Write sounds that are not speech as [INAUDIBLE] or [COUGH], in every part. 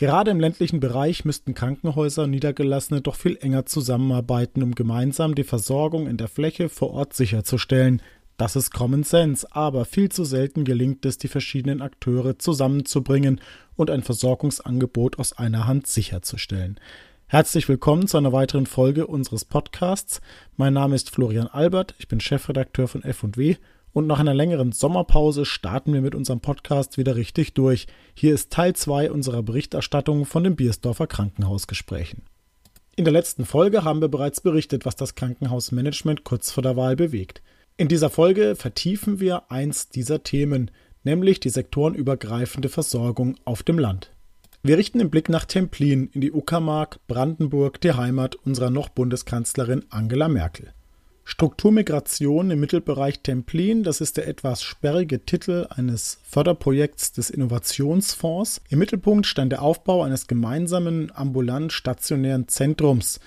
Gerade im ländlichen Bereich müssten Krankenhäuser und Niedergelassene doch viel enger zusammenarbeiten, um gemeinsam die Versorgung in der Fläche vor Ort sicherzustellen. Das ist Common Sense, aber viel zu selten gelingt es, die verschiedenen Akteure zusammenzubringen und ein Versorgungsangebot aus einer Hand sicherzustellen. Herzlich willkommen zu einer weiteren Folge unseres Podcasts. Mein Name ist Florian Albert, ich bin Chefredakteur von F&W und nach einer längeren Sommerpause starten wir mit unserem Podcast wieder richtig durch. Hier ist Teil 2 unserer Berichterstattung von den Biersdorfer Krankenhausgesprächen. In der letzten Folge haben wir bereits berichtet, was das Krankenhausmanagement kurz vor der Wahl bewegt. In dieser Folge vertiefen wir eins dieser Themen, nämlich die sektorenübergreifende Versorgung auf dem Land. Wir richten den Blick nach Templin in die Uckermark, Brandenburg, die Heimat unserer noch Bundeskanzlerin Angela Merkel. Strukturmigration im Mittelbereich Templin, das ist der etwas sperrige Titel eines Förderprojekts des Innovationsfonds. Im Mittelpunkt stand der Aufbau eines gemeinsamen ambulant-stationären Zentrums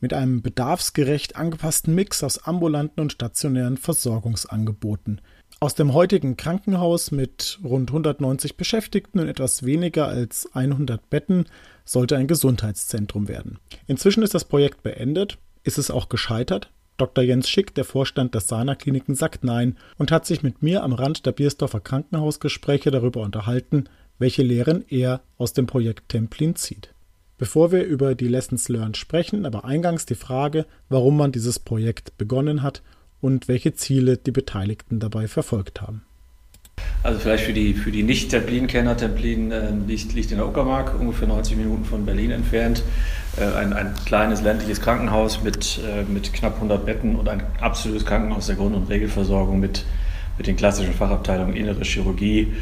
mit einem bedarfsgerecht angepassten Mix aus ambulanten und stationären Versorgungsangeboten. Aus dem heutigen Krankenhaus mit rund 190 Beschäftigten und etwas weniger als 100 Betten sollte ein Gesundheitszentrum werden. Inzwischen ist das Projekt beendet. Ist es auch gescheitert? Dr. Jens Schick, der Vorstand des Sana Kliniken, sagt Nein und hat sich mit mir am Rand der Biersdorfer Krankenhausgespräche darüber unterhalten, welche Lehren er aus dem Projekt Templin zieht. Bevor wir über die Lessons Learned sprechen, aber eingangs die Frage, warum man dieses Projekt begonnen hat und welche Ziele die Beteiligten dabei verfolgt haben. Also vielleicht für die, für die Nicht-Templin-Kenner, Templin äh, liegt, liegt in der Uckermark, ungefähr 90 Minuten von Berlin entfernt. Äh, ein, ein kleines ländliches Krankenhaus mit, äh, mit knapp 100 Betten und ein absolutes Krankenhaus der Grund- und Regelversorgung mit, mit den klassischen Fachabteilungen Innere Chirurgie,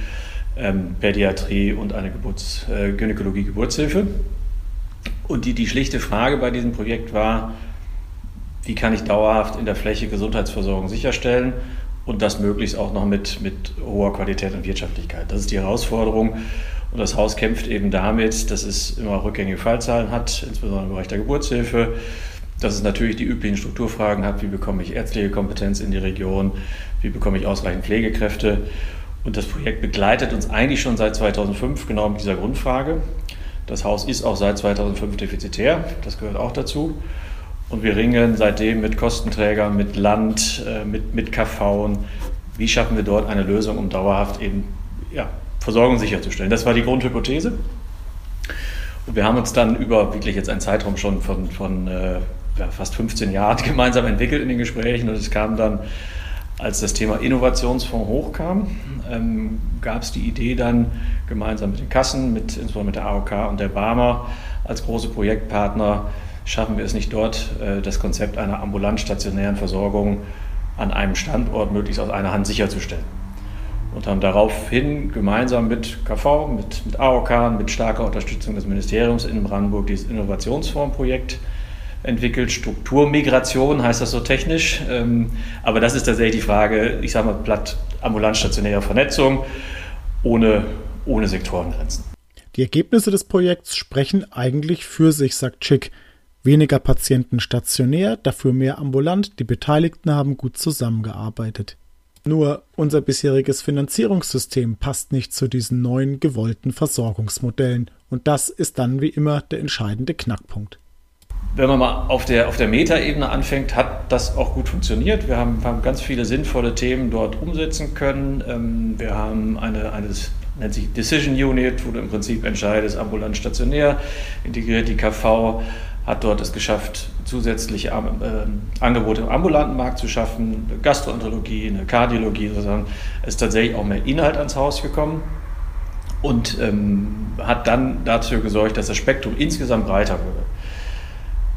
ähm, Pädiatrie und eine Geburts-, äh, Gynäkologie-Geburtshilfe. Und die, die schlichte Frage bei diesem Projekt war, wie kann ich dauerhaft in der Fläche Gesundheitsversorgung sicherstellen und das möglichst auch noch mit, mit hoher Qualität und Wirtschaftlichkeit. Das ist die Herausforderung. Und das Haus kämpft eben damit, dass es immer rückgängige Fallzahlen hat, insbesondere im Bereich der Geburtshilfe, dass es natürlich die üblichen Strukturfragen hat, wie bekomme ich ärztliche Kompetenz in die Region, wie bekomme ich ausreichend Pflegekräfte. Und das Projekt begleitet uns eigentlich schon seit 2005 genau mit dieser Grundfrage. Das Haus ist auch seit 2005 defizitär, das gehört auch dazu. Und wir ringen seitdem mit Kostenträgern, mit Land, äh, mit, mit KV. Wie schaffen wir dort eine Lösung, um dauerhaft eben ja, Versorgung sicherzustellen? Das war die Grundhypothese. Und wir haben uns dann über wirklich jetzt einen Zeitraum schon von, von äh, ja, fast 15 Jahren [LAUGHS] gemeinsam entwickelt in den Gesprächen. Und es kam dann, als das Thema Innovationsfonds hochkam, ähm, gab es die Idee dann gemeinsam mit den Kassen, mit, insbesondere mit der AOK und der Barmer als große Projektpartner, schaffen wir es nicht dort, äh, das Konzept einer ambulant-stationären Versorgung an einem Standort möglichst aus einer Hand sicherzustellen. Und haben daraufhin gemeinsam mit KV, mit, mit AOK, mit starker Unterstützung des Ministeriums in Brandenburg dieses Innovationsfondsprojekt entwickelt. Strukturmigration heißt das so technisch. Ähm, aber das ist tatsächlich die Frage, ich sage mal platt, ambulant-stationäre Vernetzung ohne, ohne Sektorengrenzen. Die Ergebnisse des Projekts sprechen eigentlich für sich, sagt Schick. Weniger Patienten stationär, dafür mehr ambulant, die Beteiligten haben gut zusammengearbeitet. Nur unser bisheriges Finanzierungssystem passt nicht zu diesen neuen gewollten Versorgungsmodellen und das ist dann wie immer der entscheidende Knackpunkt. Wenn man mal auf der, auf der Metaebene anfängt, hat das auch gut funktioniert. Wir haben, haben ganz viele sinnvolle Themen dort umsetzen können. Ähm, wir haben eine, eine nennt sich Decision Unit, wo du im Prinzip entscheidest, ambulant, stationär, integriert die KV hat dort es geschafft, zusätzliche äh, Angebote im ambulanten Markt zu schaffen, eine Gastroenterologie, eine Kardiologie, sozusagen. Ist tatsächlich auch mehr Inhalt ans Haus gekommen und ähm, hat dann dazu gesorgt, dass das Spektrum insgesamt breiter wurde.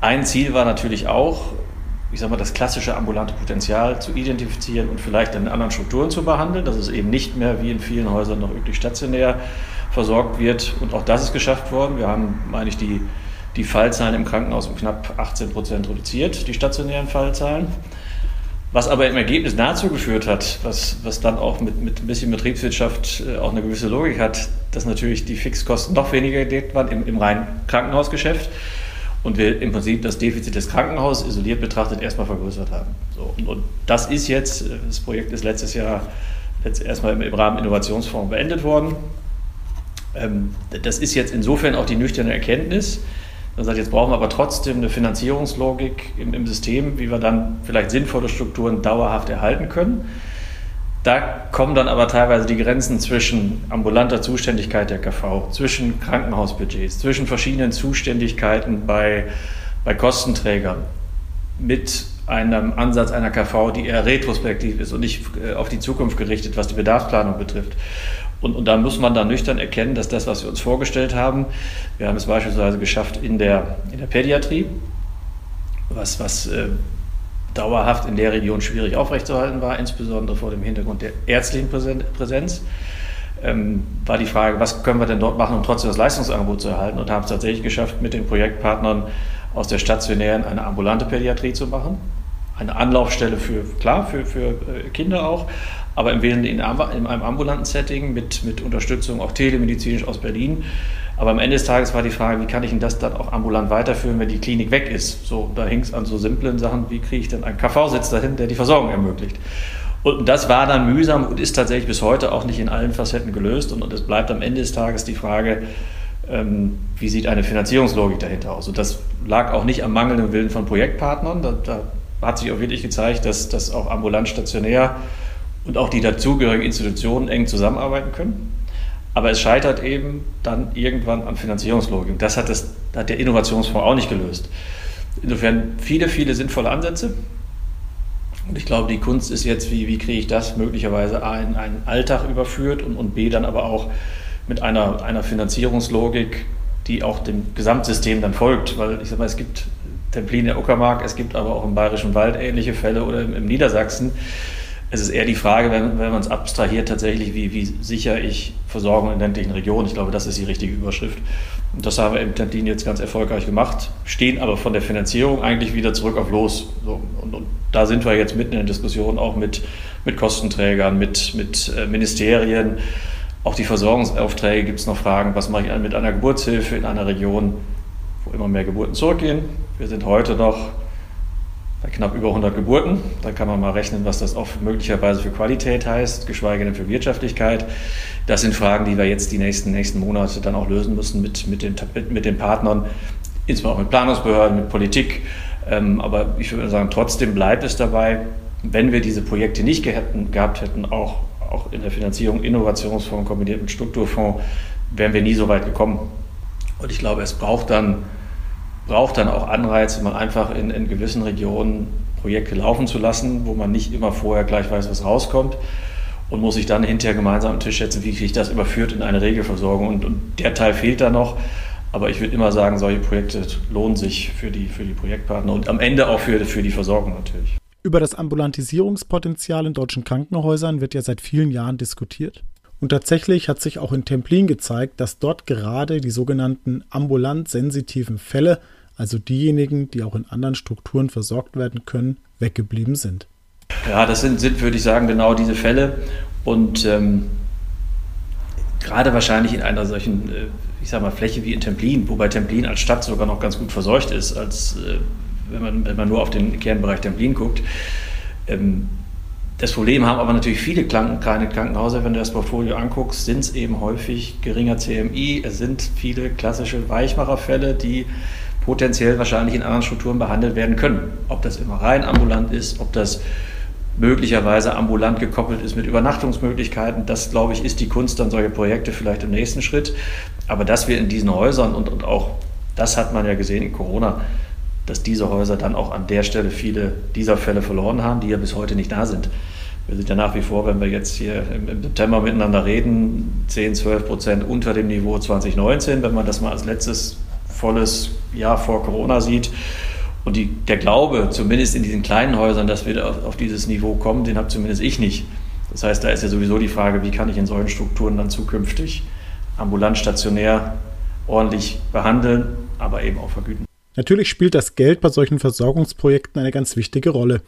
Ein Ziel war natürlich auch, ich sage mal, das klassische ambulante Potenzial zu identifizieren und vielleicht in anderen Strukturen zu behandeln, dass es eben nicht mehr wie in vielen Häusern noch üblich stationär versorgt wird. Und auch das ist geschafft worden. Wir haben, meine ich, die die Fallzahlen im Krankenhaus um knapp 18 Prozent reduziert, die stationären Fallzahlen. Was aber im Ergebnis dazu geführt hat, was, was dann auch mit, mit ein bisschen Betriebswirtschaft äh, auch eine gewisse Logik hat, dass natürlich die Fixkosten noch weniger gedeckt waren im, im reinen Krankenhausgeschäft und wir im Prinzip das Defizit des Krankenhauses isoliert betrachtet erstmal vergrößert haben. So, und, und, das ist jetzt, äh, das Projekt ist letztes Jahr jetzt erstmal im, im Rahmen Innovationsfonds beendet worden. Ähm, das ist jetzt insofern auch die nüchterne Erkenntnis. Man sagt, jetzt brauchen wir aber trotzdem eine Finanzierungslogik im, im System, wie wir dann vielleicht sinnvolle Strukturen dauerhaft erhalten können. Da kommen dann aber teilweise die Grenzen zwischen ambulanter Zuständigkeit der KV, zwischen Krankenhausbudgets, zwischen verschiedenen Zuständigkeiten bei, bei Kostenträgern mit einem Ansatz einer KV, die eher retrospektiv ist und nicht äh, auf die Zukunft gerichtet, was die Bedarfsplanung betrifft. Und, und da muss man dann nüchtern erkennen, dass das, was wir uns vorgestellt haben, wir haben es beispielsweise geschafft in der, in der Pädiatrie, was, was äh, dauerhaft in der Region schwierig aufrechtzuerhalten war, insbesondere vor dem Hintergrund der ärztlichen Präsenz. Ähm, war die Frage, was können wir denn dort machen, um trotzdem das Leistungsangebot zu erhalten und haben es tatsächlich geschafft, mit den Projektpartnern aus der stationären eine ambulante Pädiatrie zu machen. Eine Anlaufstelle für, klar, für, für äh, Kinder auch, aber im Wesentlichen in einem ambulanten Setting mit, mit Unterstützung auch telemedizinisch aus Berlin. Aber am Ende des Tages war die Frage, wie kann ich denn das dann auch ambulant weiterführen, wenn die Klinik weg ist? So, da hing es an so simplen Sachen, wie kriege ich denn einen KV-Sitz dahin, der die Versorgung ermöglicht? Und das war dann mühsam und ist tatsächlich bis heute auch nicht in allen Facetten gelöst. Und, es bleibt am Ende des Tages die Frage, ähm, wie sieht eine Finanzierungslogik dahinter aus? Und das lag auch nicht am mangelnden Willen von Projektpartnern. Da, da hat sich auch wirklich gezeigt, dass, dass auch ambulant stationär und auch die dazugehörigen Institutionen eng zusammenarbeiten können. Aber es scheitert eben dann irgendwann an Finanzierungslogik. Das hat, das hat der Innovationsfonds auch nicht gelöst. Insofern viele, viele sinnvolle Ansätze. Und ich glaube, die Kunst ist jetzt, wie, wie kriege ich das möglicherweise A in einen Alltag überführt und, und B dann aber auch mit einer, einer Finanzierungslogik, die auch dem Gesamtsystem dann folgt. Weil ich sage mal, es gibt Templin der Uckermark, es gibt aber auch im Bayerischen Wald ähnliche Fälle oder im, im Niedersachsen es ist eher die Frage, wenn, wenn man es abstrahiert, tatsächlich, wie, wie sicher ich Versorgung in ländlichen Regionen. Ich glaube, das ist die richtige Überschrift. Und das haben wir im Tentin jetzt ganz erfolgreich gemacht, stehen aber von der Finanzierung eigentlich wieder zurück auf Los. So, und, und, da sind wir jetzt mitten in der Diskussion auch mit, mit Kostenträgern, mit, mit äh, Ministerien. Auch die Versorgungsaufträge gibt es noch Fragen, was mache ich mit einer Geburtshilfe in einer Region, immer mehr Geburten zurückgehen. Wir sind heute noch bei knapp über 100 Geburten. Da kann man mal rechnen, was das auch möglicherweise für Qualität heißt, geschweige denn für Wirtschaftlichkeit. Das sind Fragen, die wir jetzt die nächsten, nächsten Monate dann auch lösen müssen mit, mit, den, mit den Partnern, insbesondere auch mit Planungsbehörden, mit Politik. Ähm, aber ich würde sagen, trotzdem bleibt es dabei, wenn wir diese Projekte nicht gehabt hätten, auch, auch in der Finanzierung Innovationsfonds kombiniert mit Strukturfonds, wären wir nie so weit gekommen. Und ich glaube, es braucht dann braucht dann auch Anreize, mal einfach in, in gewissen Regionen Projekte laufen zu lassen, wo man nicht immer vorher gleich weiß, was rauskommt und muss sich dann hinterher gemeinsam am Tisch setzen, wie kriege ich das überführt in eine Regelversorgung. Und, und der Teil fehlt da noch. Aber ich würde immer sagen, solche Projekte lohnen sich für die, für die Projektpartner und am Ende auch für, für die Versorgung natürlich. Über das Ambulantisierungspotenzial in deutschen Krankenhäusern wird ja seit vielen Jahren diskutiert. Und tatsächlich hat sich auch in Templin gezeigt, dass dort gerade die sogenannten ambulant sensitiven Fälle, also diejenigen, die auch in anderen Strukturen versorgt werden können, weggeblieben sind. Ja, das sind, sind würde ich sagen, genau diese Fälle. Und ähm, gerade wahrscheinlich in einer solchen, äh, ich sage mal, Fläche wie in Templin, wobei Templin als Stadt sogar noch ganz gut verseucht ist, als äh, wenn, man, wenn man nur auf den Kernbereich Templin guckt. Ähm, das Problem haben aber natürlich viele kleine Krankenhäuser, wenn du das Portfolio anguckst, sind es eben häufig geringer CMI. Es sind viele klassische Weichmacherfälle, die potenziell wahrscheinlich in anderen Strukturen behandelt werden können. Ob das immer rein ambulant ist, ob das möglicherweise ambulant gekoppelt ist mit Übernachtungsmöglichkeiten. Das, glaube ich, ist die Kunst dann solche Projekte vielleicht im nächsten Schritt. Aber dass wir in diesen Häusern und, und auch das hat man ja gesehen in Corona, dass diese Häuser dann auch an der Stelle viele dieser Fälle verloren haben, die ja bis heute nicht da sind. Wir sind ja nach wie vor, wenn wir jetzt hier im, September miteinander reden, 10, 12 Prozent unter dem Niveau 2019, wenn man das mal als letztes volles Jahr vor Corona sieht. Und die, der Glaube, zumindest in diesen kleinen Häusern, dass wir auf, auf dieses Niveau kommen, den habe zumindest ich nicht. Das heißt, da ist ja sowieso die Frage, wie kann ich in solchen Strukturen dann zukünftig ambulant, stationär ordentlich behandeln, aber eben auch vergüten. Natürlich spielt das Geld bei solchen Versorgungsprojekten eine ganz wichtige Rolle.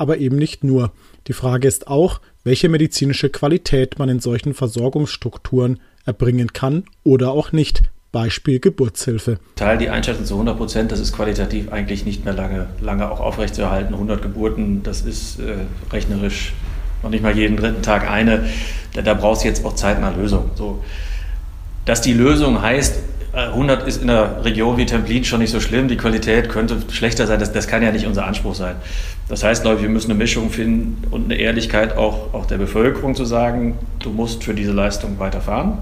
Aber eben nicht nur. Die Frage ist auch, welche medizinische Qualität man in solchen Versorgungsstrukturen erbringen kann oder auch nicht. Beispiel Geburtshilfe. Teil die Einschätzung zu 100 Prozent, das ist qualitativ eigentlich nicht mehr lange, lange auch aufrechtzuerhalten. 100 Geburten, das ist äh, rechnerisch noch nicht mal jeden dritten Tag eine. Da, da brauchst du jetzt auch zeitnah Lösung. So Dass die Lösung heißt, 100 ist in der Region wie Templin schon nicht so schlimm, die Qualität könnte schlechter sein, das, das kann ja nicht unser Anspruch sein. Das heißt, glaube ich, wir müssen eine Mischung finden und eine Ehrlichkeit auch, auch der Bevölkerung zu sagen, du musst für diese Leistung weiterfahren.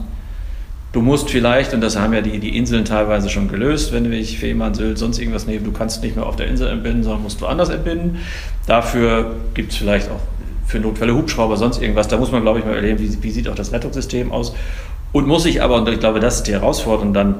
Du musst vielleicht, und das haben ja die, die Inseln teilweise schon gelöst, wenn ich Fehmarn, Sylt, sonst irgendwas nehmen, du kannst nicht mehr auf der Insel entbinden, sondern musst woanders entbinden. Dafür gibt es vielleicht auch für Notfälle Hubschrauber, sonst irgendwas. Da muss man, glaube ich, mal erleben, wie, wie sieht auch das Rettungssystem aus. Und muss sich aber, und ich glaube, das ist die Herausforderung, dann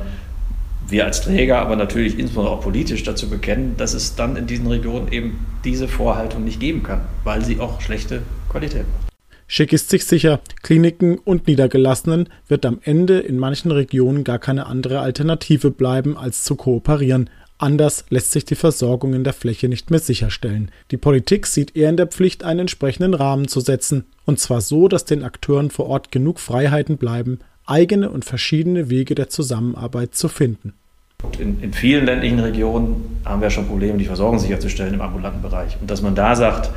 wir als Träger, aber natürlich insbesondere auch politisch dazu bekennen, dass es dann in diesen Regionen eben diese Vorhaltung nicht geben kann, weil sie auch schlechte Qualität macht. Schick ist sich sicher, Kliniken und Niedergelassenen wird am Ende in manchen Regionen gar keine andere Alternative bleiben, als zu kooperieren. Anders lässt sich die Versorgung in der Fläche nicht mehr sicherstellen. Die Politik sieht eher in der Pflicht, einen entsprechenden Rahmen zu setzen, und zwar so, dass den Akteuren vor Ort genug Freiheiten bleiben, eigene und verschiedene Wege der Zusammenarbeit zu finden. In, in, vielen ländlichen Regionen haben wir schon Probleme, die Versorgung sicherzustellen im ambulanten Bereich. Und dass man da sagt,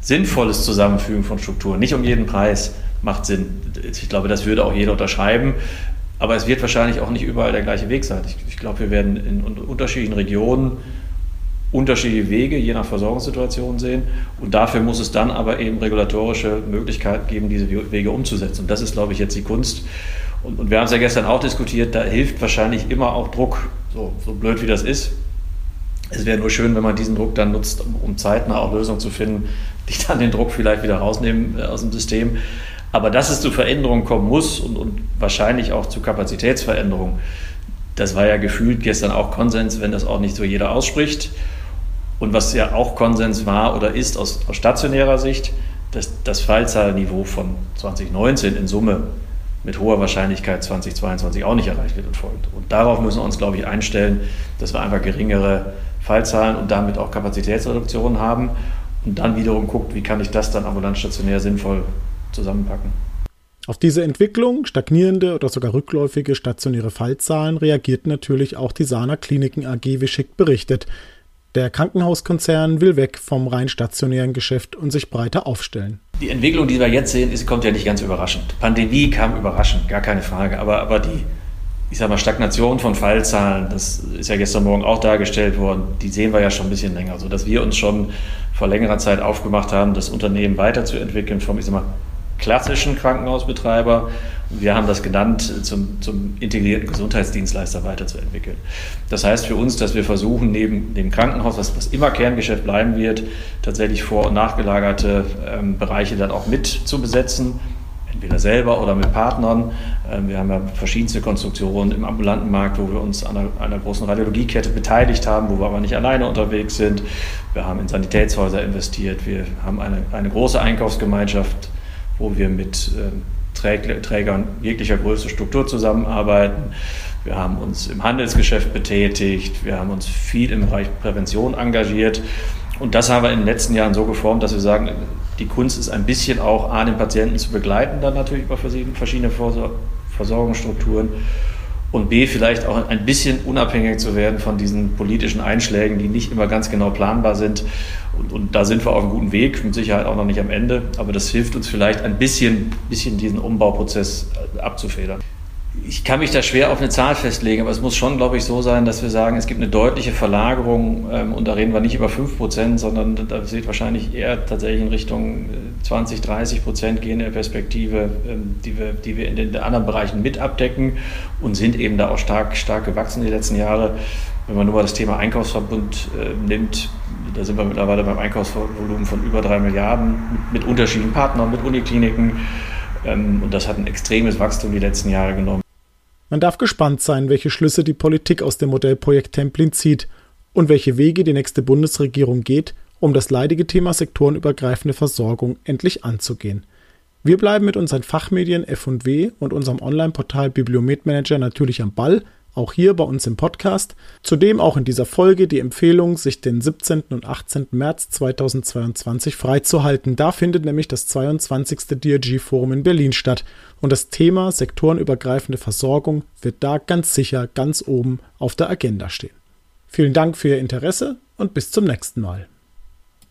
sinnvolles Zusammenfügen von Strukturen, nicht um jeden Preis, macht Sinn. Ich glaube, das würde auch jeder unterschreiben. Aber es wird wahrscheinlich auch nicht überall der gleiche Weg sein. Ich, ich glaube, wir werden in unterschiedlichen Regionen unterschiedliche Wege je nach Versorgungssituation sehen. Und dafür muss es dann aber eben regulatorische Möglichkeiten geben, diese Wege umzusetzen. Und das ist, glaube ich, jetzt die Kunst. Und, und wir haben es ja gestern auch diskutiert, da hilft wahrscheinlich immer auch Druck, so, so blöd wie das ist. Es wäre nur schön, wenn man diesen Druck dann nutzt, um, um zeitnah auch Lösungen zu finden, die dann den Druck vielleicht wieder rausnehmen äh, aus dem System. Aber dass es zu Veränderungen kommen muss und, und wahrscheinlich auch zu Kapazitätsveränderungen, das war ja gefühlt gestern auch Konsens, wenn das auch nicht so jeder ausspricht. Und was ja auch Konsens war oder ist aus, aus stationärer Sicht, dass das Fallzahlniveau von 2019 in Summe mit hoher Wahrscheinlichkeit 2022 auch nicht erreicht wird und folgt. Und darauf müssen wir uns, glaube ich, einstellen, dass wir einfach geringere Fallzahlen und damit auch Kapazitätsreduktionen haben und dann wiederum guckt, wie kann ich das dann ambulant stationär sinnvoll zusammenpacken. Auf diese Entwicklung, stagnierende oder sogar rückläufige stationäre Fallzahlen, reagiert natürlich auch die Sana Kliniken AG, wie Schick berichtet. Der Krankenhauskonzern will weg vom rein stationären Geschäft und sich breiter aufstellen. Die Entwicklung, die wir jetzt sehen, ist, kommt ja nicht ganz überraschend. Pandemie kam überraschend, gar keine Frage. Aber, aber die, ich sag mal, Stagnation von Fallzahlen, das ist ja gestern Morgen auch dargestellt worden, die sehen wir ja schon ein bisschen länger. Sodass wir uns schon vor längerer Zeit aufgemacht haben, das Unternehmen weiterzuentwickeln vom, ich sag mal, klassischen Krankenhausbetreiber. Wir haben das genannt, zum, zum integrierten Gesundheitsdienstleister weiterzuentwickeln. Das heißt für uns, dass wir versuchen, neben dem Krankenhaus, was, was immer Kerngeschäft bleiben wird, tatsächlich vor- und nachgelagerte ähm, Bereiche dann auch mit zu besetzen entweder selber oder mit Partnern. Ähm, wir haben ja verschiedenste Konstruktionen im ambulanten Markt, wo wir uns an einer, einer, großen Radiologiekette beteiligt haben, wo wir aber nicht alleine unterwegs sind. Wir haben in Sanitätshäuser investiert. Wir haben eine, eine große Einkaufsgemeinschaft wo wir mit ähm, Trägern jeglicher Größe Struktur zusammenarbeiten. Wir haben uns im Handelsgeschäft betätigt, wir haben uns viel im Bereich Prävention engagiert. Und das haben wir in den letzten Jahren so geformt, dass wir sagen, die Kunst ist ein bisschen auch A, den Patienten zu begleiten, dann natürlich über verschiedene Versorgungsstrukturen und B, vielleicht auch ein bisschen unabhängig zu werden von diesen politischen Einschlägen, die nicht immer ganz genau planbar sind. Und, und, da sind wir auf einem guten Weg, mit Sicherheit auch noch nicht am Ende, aber das hilft uns vielleicht ein bisschen, bisschen diesen Umbauprozess abzufedern. Ich kann mich da schwer auf eine Zahl festlegen, aber es muss schon, glaube ich, so sein, dass wir sagen, es gibt eine deutliche Verlagerung ähm, und da reden wir nicht über 5 Prozent, sondern da wird wahrscheinlich eher tatsächlich in Richtung 20, äh, 30 Prozent gehen der Perspektive, ähm, die, wir, die wir in den anderen Bereichen mit abdecken und sind eben da auch stark, stark gewachsen die letzten Jahre. Wenn man nur mal das Thema Einkaufsverbund äh, nimmt, da sind wir mittlerweile beim Einkaufsvolumen von über 3 Milliarden mit unterschiedlichen Partnern, mit Unikliniken. Ähm, und das hat ein extremes Wachstum die letzten Jahre genommen. Man darf gespannt sein, welche Schlüsse die Politik aus dem Modellprojekt Templin zieht und welche Wege die nächste Bundesregierung geht, um das leidige Thema sektorenübergreifende Versorgung endlich anzugehen. Wir bleiben mit unseren Fachmedien F&W und unserem Online-Portal Bibliometmanager natürlich am Ball auch hier bei uns im Podcast. Zudem auch in dieser Folge die Empfehlung, sich den 17. und 18. März 2022 freizuhalten. Da findet nämlich das 22. DRG-Forum in Berlin statt. Und das Thema sektorenübergreifende Versorgung wird da ganz sicher ganz oben auf der Agenda stehen. Vielen Dank für Ihr Interesse und bis zum nächsten Mal.